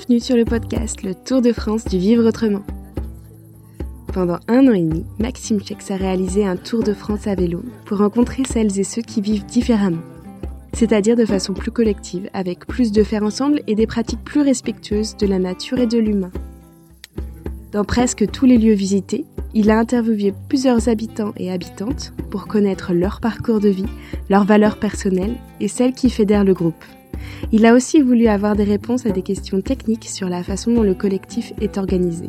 Bienvenue sur le podcast Le Tour de France du Vivre Autrement. Pendant un an et demi, Maxime Chex a réalisé un tour de France à vélo pour rencontrer celles et ceux qui vivent différemment, c'est-à-dire de façon plus collective, avec plus de faire ensemble et des pratiques plus respectueuses de la nature et de l'humain. Dans presque tous les lieux visités, il a interviewé plusieurs habitants et habitantes pour connaître leur parcours de vie, leurs valeurs personnelles et celles qui fédèrent le groupe. Il a aussi voulu avoir des réponses à des questions techniques sur la façon dont le collectif est organisé.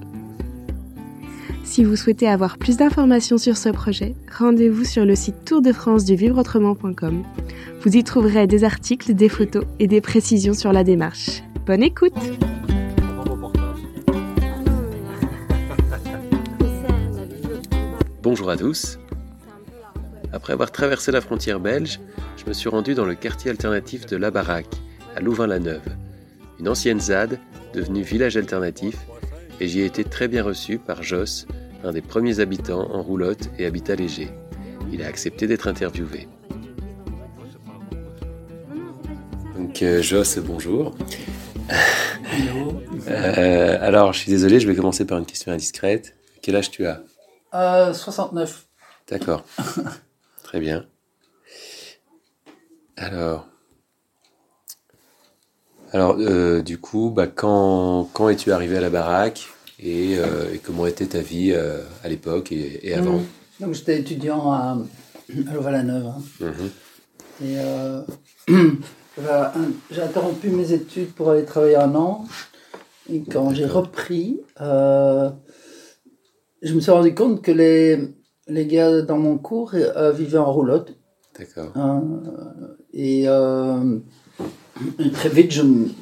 Si vous souhaitez avoir plus d'informations sur ce projet, rendez-vous sur le site Tour de France du vivreautrement.com. Vous y trouverez des articles, des photos et des précisions sur la démarche. Bonne écoute Bonjour à tous. Après avoir traversé la frontière belge, je me suis rendu dans le quartier alternatif de La Baraque, à Louvain-la-Neuve, une ancienne ZAD devenue village alternatif, et j'y ai été très bien reçu par Joss, un des premiers habitants en roulotte et habitat léger. Il a accepté d'être interviewé. Donc euh, Joss, bonjour. Euh, alors, je suis désolé, je vais commencer par une question indiscrète. Quel âge tu as? Euh, 69. D'accord. Très bien. Alors, alors euh, du coup, bah, quand, quand es-tu arrivé à la baraque et, euh, et comment était ta vie euh, à l'époque et, et avant Mhm. Donc j'étais étudiant à, à Louvain-la-Neuve. hein. Mhm. Et j'ai interrompu mes études pour aller travailler un an. Et quand j'ai repris, je me suis rendu compte que les, les gars dans mon cours euh, vivaient en roulotte. D'accord. hein. et, euh, et très vite,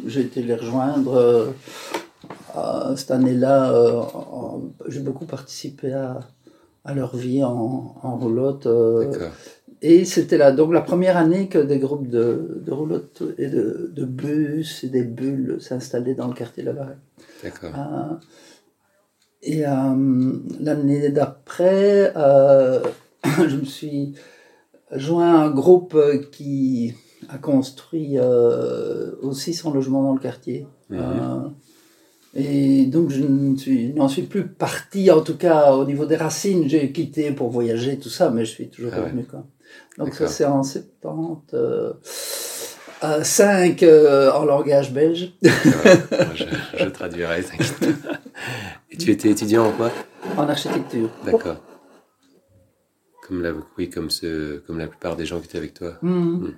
j'ai été les rejoindre. euh, cette année-là, euh, j'ai beaucoup participé à, à leur vie en, en roulotte. euh, D'accord. et c'était là, donc la première année que des groupes de, de roulottes et de, de bus et des bulles s'installaient dans le quartier là-bas. D'accord. Euh, et euh, l'année d'après, euh, je me suis joint à un groupe qui a construit euh, aussi son logement dans le quartier. Mhm. Et donc je suis- n'en suis plus parti, en tout cas au niveau des racines, j'ai quitté pour voyager, tout ça, mais je suis toujours Ah ouais. revenu. Quoi. Donc ça c'est en 70. Euh, euh, 5 euh, en langage belge. Voilà. Moi, je, je traduirai, t'inquiète. Et tu étais étudiant en quoi? En architecture. D'accord. Comme la, oui, comme, ce, comme la plupart des gens qui étaient avec toi. Mhm.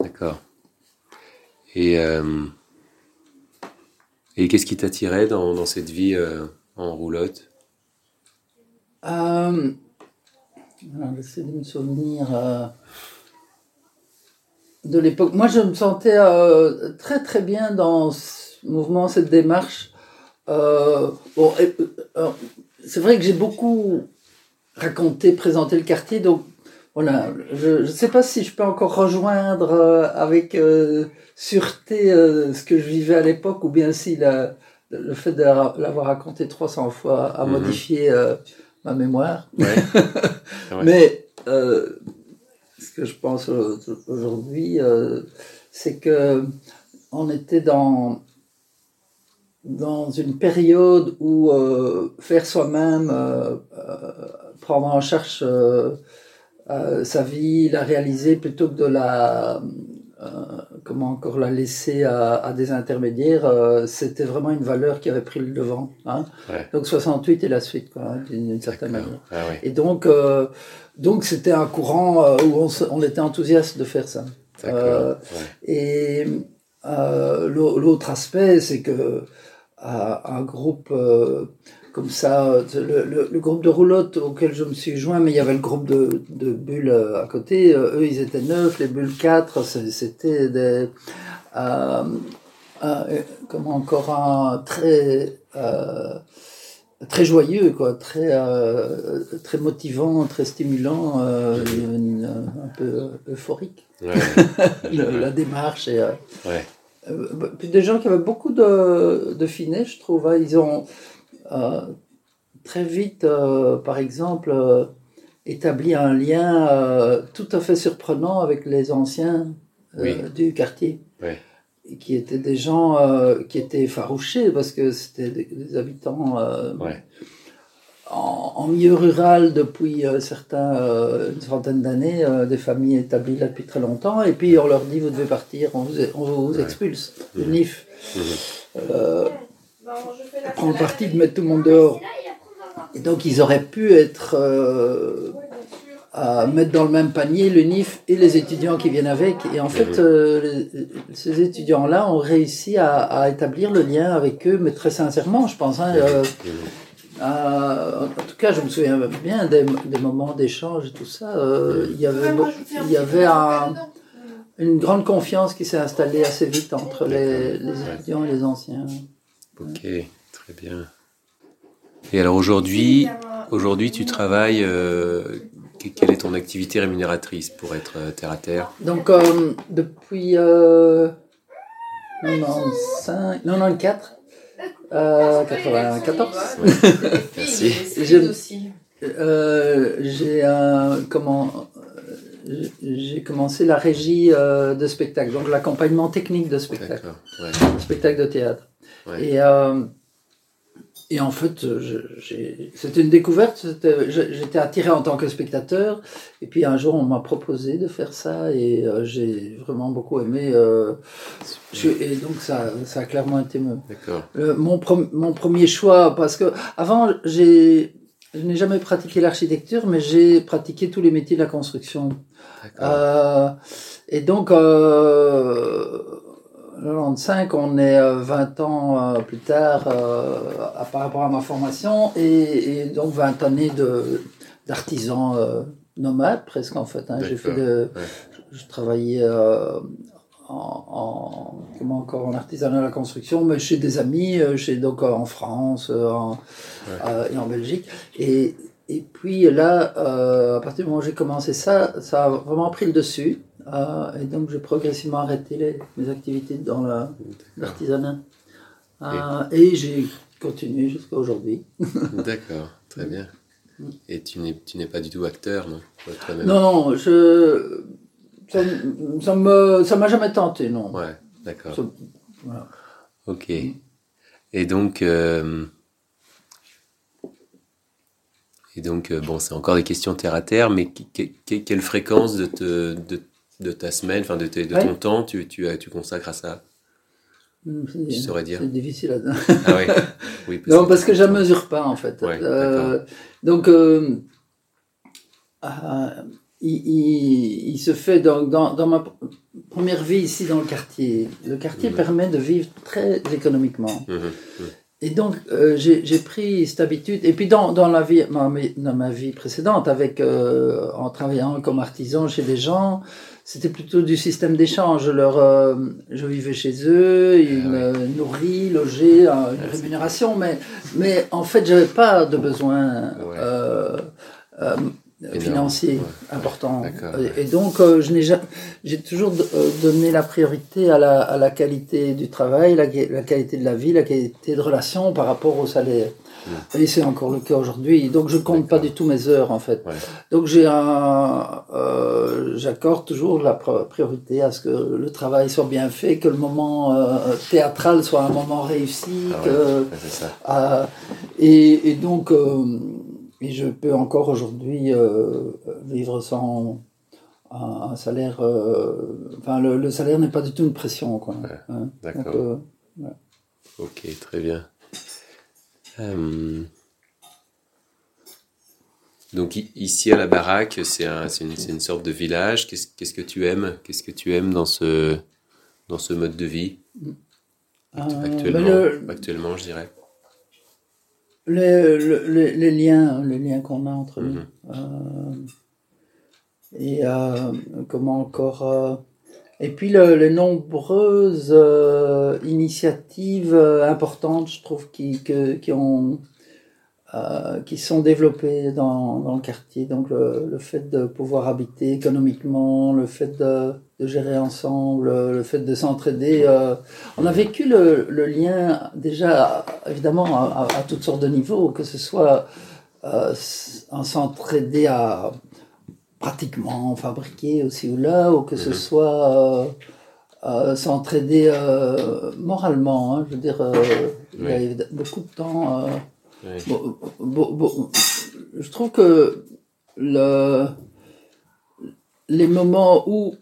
D'accord. Et, euh, et qu'est-ce qui t'attirait dans, dans cette vie euh, en roulotte? Euh, de me souvenir de l'époque. Moi, je me sentais euh, très très bien dans ce mouvement, cette démarche. Euh, bon, euh, c'est vrai que j'ai beaucoup raconté, présenté le quartier, donc voilà. Je ne sais pas si je peux encore rejoindre euh, avec sûreté ce que je vivais à l'époque, ou bien si la- le fait de la- l'avoir raconté 300 fois a Mhm. modifié ma mémoire. Ouais. Mais que je pense au- aujourd'hui, euh, c'est que on était dans dans une période où euh, faire soi-même, euh, prendre en charge sa vie, la réaliser plutôt que de la comment encore la laisser à, à des intermédiaires, euh, c'était vraiment une valeur qui avait pris le devant. Hein. Ouais. Donc 68 et la suite, hein, d'une certaine manière. Ah. Et donc, euh, donc c'était un courant euh, où on, on était enthousiaste de faire ça. Euh, ouais. Et euh, l'au- l'autre aspect, c'est que à un groupe euh, comme ça, euh, le, le- le groupe de roulotte auquel je me suis joint, mais il y avait le groupe de, de bulles euh, à côté, euh, eux ils étaient neuf, les bulles quatre, c'était des... euh, euh, comment encore un très... très joyeux, quoi, très, euh, très motivant, très stimulant, euh, une- un peu euphorique, Ouais. le- la démarche. Et, euh, Ouais. euh, puis des gens qui avaient beaucoup de, de finesse, je trouve. hein. Ils ont très vite, par exemple, établi un lien tout à fait surprenant avec les anciens Oui. du quartier. Ouais. Qui étaient des gens euh, qui étaient effarouchés parce que c'était des, habitants en, en, milieu rural depuis certains, une centaine d'années, des familles établies là depuis très longtemps, et puis on leur dit vous devez partir, on vous, on vous expulse, le NIF. Mmh. prend le parti de mettre tout le monde dehors. Et donc ils auraient pu être à mettre dans le même panier le NIF et les étudiants qui viennent avec. Et en fait, euh, ces étudiants-là ont réussi à, à, établir le lien avec eux, mais très sincèrement, je pense. Hein, euh, en tout cas, je me souviens bien des, des moments d'échange et tout ça. Euh, il y avait, il y avait un, une grande confiance qui s'est installée assez vite entre les, les, étudiants et les anciens. Ok, très bien. Et alors aujourd'hui, aujourd'hui, tu travailles quelle est ton activité rémunératrice pour être euh, terre à terre? Donc, euh, depuis euh, 95, 94, euh, 94. Merci. J'ai comment j'ai commencé la régie de spectacle, donc l'accompagnement technique de spectacle, ouais. spectacle de théâtre. Ouais. Et et en fait, c'était une découverte. J'étais attiré en tant que spectateur. Et puis un jour, on m'a proposé de faire ça. Et euh, j'ai vraiment beaucoup aimé. Euh, et donc, ça, ça a clairement été mon, mon, mon premier choix. Parce que avant, j'ai. Je n'ai jamais pratiqué l'architecture, mais j'ai pratiqué tous les métiers de la construction. Euh, et donc, euh, 95, on est 20 euh, ans euh, plus tard euh, par rapport à ma formation et, donc 20 années d'artisan nomade presque en fait. Hein. J'ai fait de, je, travaillais en, comment encore en artisanat à la construction, mais chez des amis, chez donc en France en, et en Belgique et et puis là, à partir du moment où j'ai commencé ça, ça a vraiment pris le dessus. Euh, et donc j'ai progressivement arrêté les, mes activités dans l'artisanat. Euh, et, j'ai continué jusqu'à aujourd'hui. D'accord, très bien. Et tu n'es pas du tout acteur, non? Non, non, je, ça ça m'a jamais tenté, non. Ouais, d'accord. Voilà. Ok. Et donc, euh, et donc bon, c'est encore des questions terre à terre, mais quelle fréquence de, te, de de ta semaine, enfin de, de ton temps, tu, tu, tu consacres à ça tu saurais dire C'est difficile à dire. Ah oui, oui parce Non, parce que je ne mesure pas en fait. euh, donc, euh, euh, il, il, se fait dans, dans, dans, ma première vie ici dans le quartier. Le quartier mhm. permet de vivre très économiquement. Mhm, mhm. Et donc, j'ai pris cette habitude. Et puis, dans, dans, la vie, dans ma vie précédente, avec, en travaillant comme artisan chez des gens, c'était plutôt du système d'échange. Leur, euh, je vivais chez eux, ils ah me nourris, logeaient, euh, une rémunération, mais, mais en fait, j'avais pas de besoin euh, euh, financier important. Et donc, je n'ai j'ai toujours donné la priorité à la, à la qualité du travail, la, la qualité de la vie, la qualité de relation par rapport au salaire. Et c'est encore le cas aujourd'hui. Donc je compte pas du tout mes heures en fait. Donc j'ai un, euh, j'accorde toujours la priorité à ce que le travail soit bien fait, que le moment euh, théâtral soit un moment réussi. Ah que, euh, et, et, donc euh, et je peux encore aujourd'hui euh, vivre sans un, salaire. enfin le, le salaire n'est pas du tout une pression quoi. Hein. D'accord. Ok, très bien. Euh, donc ici à la baraque, c'est un, une, une, sorte de village. Qu'est-ce, que tu aimes? Qu'est-ce que tu aimes dans ce, dans ce mode de vie? Euh, actuellement, ben actuellement, je dirais. Les, les, les, liens, les liens qu'on a entre nous. Mhm. Euh, et comment encore et puis le, les nombreuses euh, initiatives euh, importantes, je trouve, qui, que, qui, ont, euh, qui sont développées dans, dans le quartier. Donc le, le, fait de pouvoir habiter économiquement, le fait de, de gérer ensemble, le fait de s'entraider. Euh, on a vécu le, le, lien déjà, évidemment, à, à, toutes sortes de niveaux, que ce soit euh, en s'entraider à pratiquement fabriqué aussi ou là, ou que ce mhm. soit euh, s'entraider moralement. Hein, je veux dire, il y a beaucoup de temps. je trouve que le, les moments où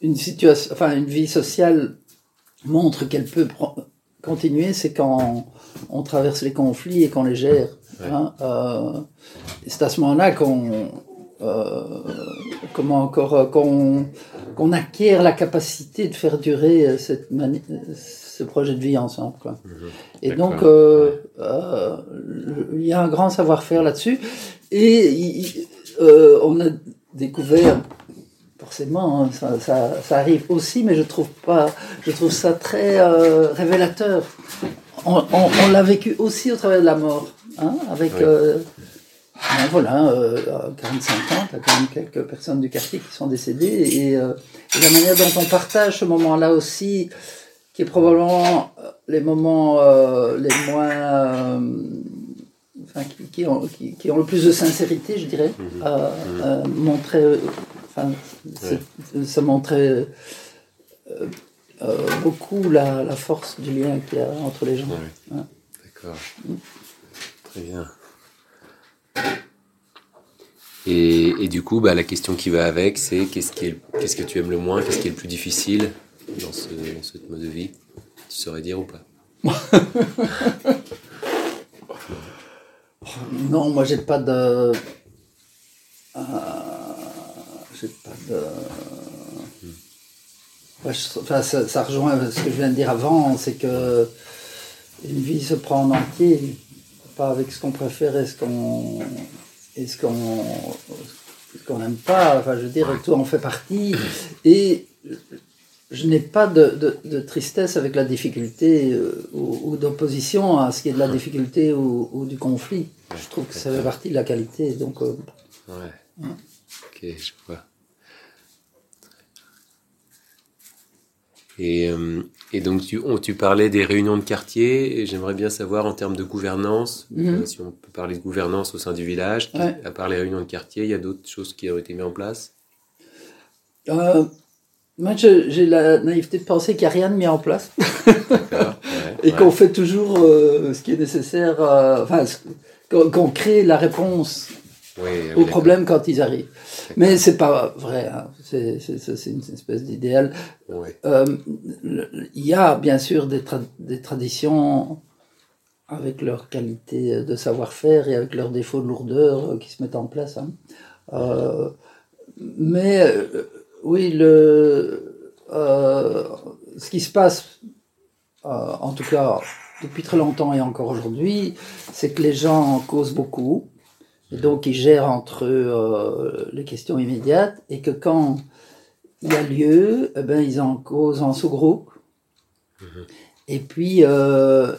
une situation, enfin une vie sociale montre qu'elle peut continuer, c'est quand on, traverse les conflits et qu'on les gère. Hein, euh, c'est à ce moment-là qu'on euh, comment encore euh, qu'on acquiert la capacité de faire durer cette ce projet de vie ensemble. Quoi. Et donc il y a un grand savoir-faire là-dessus et on a découvert forcément, hein, ça, ça, ça, arrive aussi, mais je trouve pas, je trouve ça très euh, révélateur. On, on, l'a vécu aussi au travers de la mort, hein, avec, euh, ben voilà, euh, 45 ans, tu as quand même quelques personnes du quartier qui sont décédées, et, euh, et la manière dont on partage ce moment-là aussi, qui est probablement les moments les moins Enfin, qui, qui, ont, qui, qui, ont, le plus de sincérité, je dirais, mmh. Enfin, Ça montrait euh, euh, beaucoup la, la, force du lien qu'il y a entre les gens. D'accord. Mm. Très bien. Et, et, du coup, bah, la question qui va avec, c'est qu'est-ce, qui est, qu'est-ce que tu aimes le moins, qu'est-ce qui est le plus difficile dans ce, dans ce mode de vie? Tu saurais dire ou pas? Non, moi j'ai pas de. Euh, pas de. Enfin, ça, rejoint ce que je viens de dire avant, c'est que une vie se prend en entier, pas avec ce qu'on préfère et ce qu'on et ce qu'on qu'on n'aime pas. Enfin, je veux dire, tout en fait partie. Et je n'ai pas de, de, tristesse avec la difficulté euh, ou, d'opposition à ce qui est de la difficulté ou, du conflit. Je trouve que ça fait partie de la qualité. Donc, euh, ouais. Hein. Ok, je vois. Et, euh, et donc, tu, tu, parlais des réunions de quartier, et j'aimerais bien savoir en termes de gouvernance, mhm. euh, si on peut parler de gouvernance au sein du village, à part les réunions de quartier, il y a d'autres choses qui ont été mises en place? Euh, Moi, j'ai la naïveté de penser qu'il n'y a rien de mis en place. et qu'on fait toujours ce qui est nécessaire, enfin, qu'on crée la réponse aux problèmes quand ils arrivent. Mais c'est pas vrai, hein. c'est une espèce d'idéal. Euh, il y a bien sûr des, des, traditions avec leur qualité de savoir-faire et avec leurs défauts de lourdeur euh, qui se mettent en place. Hein. Euh, mais oui, le, ce qui se passe, en tout cas depuis très longtemps et encore aujourd'hui, c'est que les gens causent beaucoup et donc, ils gèrent entre eux euh, les questions immédiates et que quand il y a lieu, eh ben, ils en causent en sous-groupe. Mhm. Et puis, euh,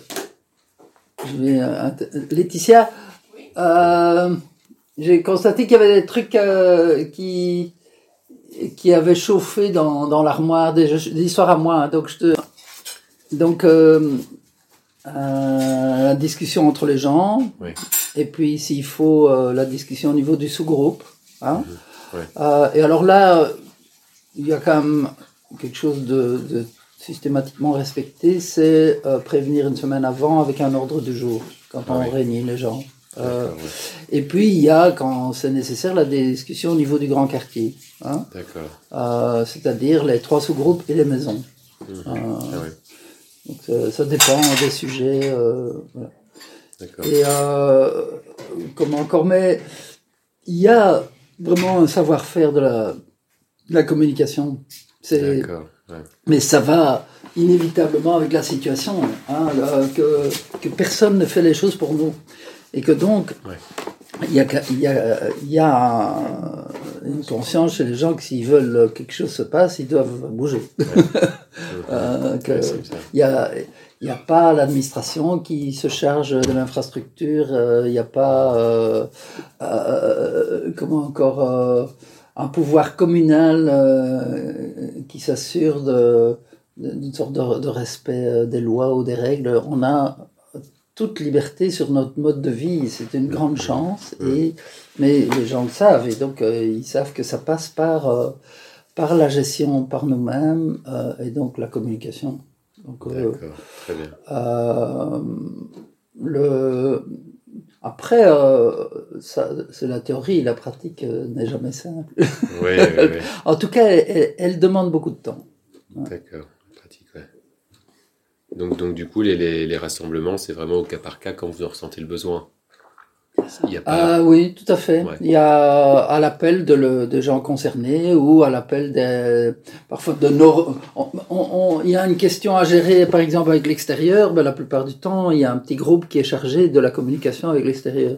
je vais, euh, Laetitia, euh, j'ai constaté qu'il y avait des trucs euh, qui, qui avaient chauffé dans, dans l'armoire, des, des, histoires à moi. Hein. donc, je te, donc la discussion entre les gens. Oui. Et puis, s'il faut, euh, la discussion au niveau du sous-groupe. Hein. Mhm. Euh, et alors là, il y a quand même quelque chose de, de systématiquement respecté, c'est euh, prévenir une semaine avant avec un ordre du jour, quand on réunit les gens. Euh, Et puis, il y a, quand c'est nécessaire, la discussion au niveau du grand quartier. Hein. Euh, C'est-à-dire les trois sous-groupes et les maisons. Ah donc, ça, ça, dépend des sujets. Voilà. Et euh, comment encore, mais il y a vraiment un savoir-faire de la, de la communication. C'est, Mais ça va inévitablement avec la situation, hein, que, que, personne ne fait les choses pour nous. Et que donc, il y a, y a, y a une conscience chez les gens que s'ils veulent que quelque chose se passe, ils doivent bouger. euh, il y a, il n'y a pas l'administration qui se charge de l'infrastructure, euh, il n'y a pas, euh, euh, comment encore, un pouvoir communal qui s'assure d'une sorte de, respect des lois ou des règles. On a toute liberté sur notre mode de vie, c'est une grande chance, et, mais les gens le savent, et donc ils savent que ça passe par par la gestion par nous-mêmes et donc la communication. Donc, D'accord, très bien. le, après, euh, c'est la théorie, la pratique euh, n'est jamais simple. Oui, oui, oui. en tout cas, elle, elle, demande beaucoup de temps. D'accord, pratique, ouais. Donc, donc du coup, les, les, les rassemblements, c'est vraiment au cas par cas quand vous en ressentez le besoin. Il y a pas... Ah oui, tout à fait. Il y a à l'appel de, de gens concernés ou à l'appel des parfois de nos. On, on, il y a une question à gérer, par exemple avec l'extérieur. Ben, la plupart du temps, il y a un petit groupe qui est chargé de la communication avec l'extérieur.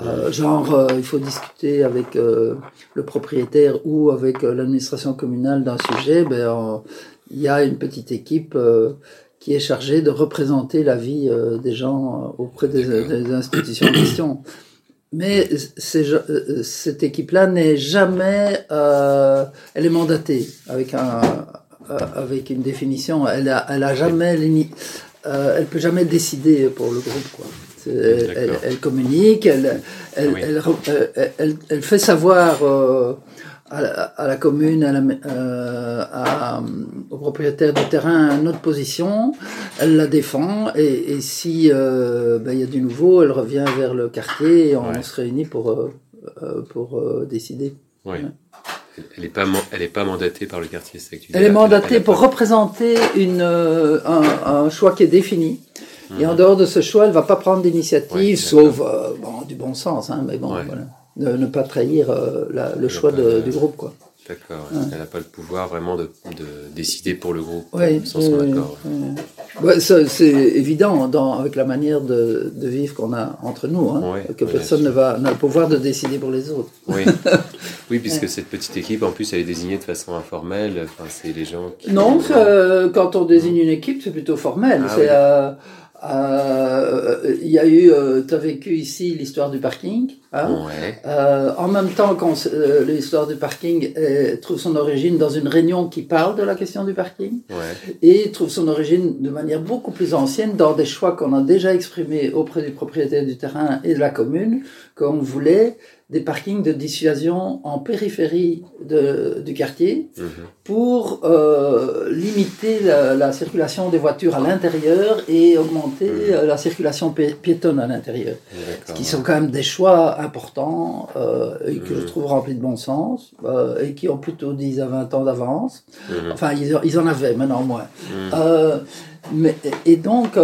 Euh, genre, euh, il faut discuter avec euh, le propriétaire ou avec l'administration communale d'un sujet. Ben, il y a une petite équipe qui est chargé de représenter la vie euh, des gens euh, auprès des, des, institutions en question. Mais euh, cette équipe-là n'est jamais, euh, elle est mandatée avec un, avec une définition. Elle a, elle a jamais, euh, elle peut jamais décider pour le groupe. Quoi. Elle, elle, communique, elle, elle, elle, elle, elle, fait savoir à la, commune, à la, euh, à, au propriétaire du terrain notre position, elle la défend et, et si euh, ben, il y a du nouveau, elle revient vers le quartier et on se réunit pour, euh, euh pour euh, décider. Oui. Elle n'est pas, elle est pas mandatée par le quartier, c'est Elle est mandatée pour représenter une, un, un, choix qui est défini. Et en mhm. dehors de ce choix, elle va pas prendre d'initiative, sauf bon, du bon sens, hein, mais bon, voilà de ne pas trahir euh, la, le choix de, du groupe. quoi. D'accord. Elle n'a pas le pouvoir vraiment de, de, décider pour le groupe oui, sans son accord. Ouais, c'est évident dans, avec la manière de, de vivre qu'on a entre nous, hein, que personne ne va n'a le pouvoir de décider pour les autres. Oui, oui puisque cette petite équipe, en plus, elle est désignée de façon informelle. Enfin, c'est les gens qui. Non, quand on désigne une équipe, c'est plutôt formel. Ah c'est euh, euh, il y a eu, euh, tu as vécu ici l'histoire du parking. Hein? Ouais. euh, en même temps, euh, l'histoire du parking trouve son origine dans une réunion qui parle de la question du parking, ouais. et trouve son origine de manière beaucoup plus ancienne dans des choix qu'on a déjà exprimés auprès du propriétaire du terrain et de la commune, qu'on voulait des parkings de dissuasion en périphérie de, du quartier mhm. pour euh, limiter la, la, circulation des voitures à l'intérieur et augmenter mhm. euh, la circulation piétonne à l'intérieur. Ce qui sont quand même des choix importants euh, et que je mhm. trouve remplis de bon sens euh, et qui ont plutôt 10 à 20 ans d'avance. Enfin, ils, ils, en avaient, maintenant moins. Mais, et donc,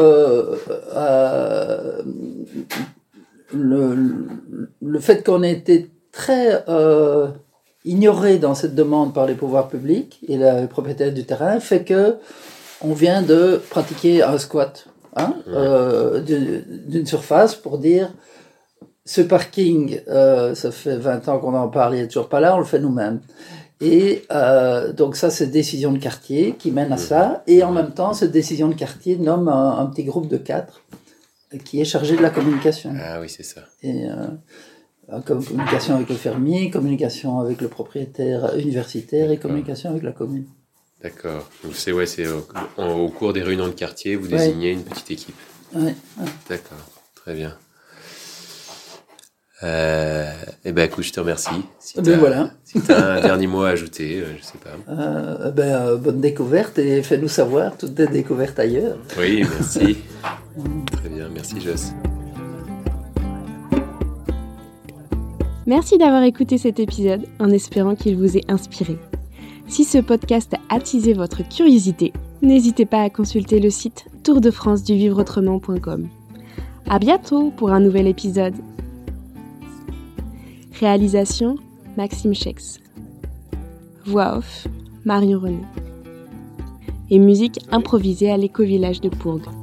le, le fait qu'on ait été très euh, ignoré dans cette demande par les pouvoirs publics et les propriétaires du terrain fait que on vient de pratiquer un squat hein, euh, d'une surface pour dire ce parking, euh, ça fait 20 ans qu'on en parle, il n'est toujours pas là, on le fait nous-mêmes. Et euh, donc ça, c'est décision de quartier qui mène à ça. Et en même temps, cette décision de quartier nomme un, un petit groupe de quatre qui est chargé de la communication. Ah oui, c'est ça. Et euh, communication avec le fermier, communication avec le propriétaire universitaire et communication avec la commune. D'accord. Donc c'est ouais, c'est au, au, cours des réunions de quartier, vous désignez une petite équipe. Ouais. D'accord. Très bien. Euh, eh ben écoute, je te remercie. Si ben voilà. Si tu as un dernier mot à ajouter, euh, je sais pas. Euh, ben, euh, bonne découverte et fais-nous savoir toutes tes découvertes ailleurs. Oui, merci. Merci Joss. Merci d'avoir écouté cet épisode en espérant qu'il vous ait inspiré. Si ce podcast a attisé votre curiosité, n'hésitez pas à consulter le site tourdefranceduvivreautrement.com. À bientôt pour un nouvel épisode. Réalisation Maxime Chex. Voix off Marion René. Et musique improvisée à l'éco-village de Pourgue.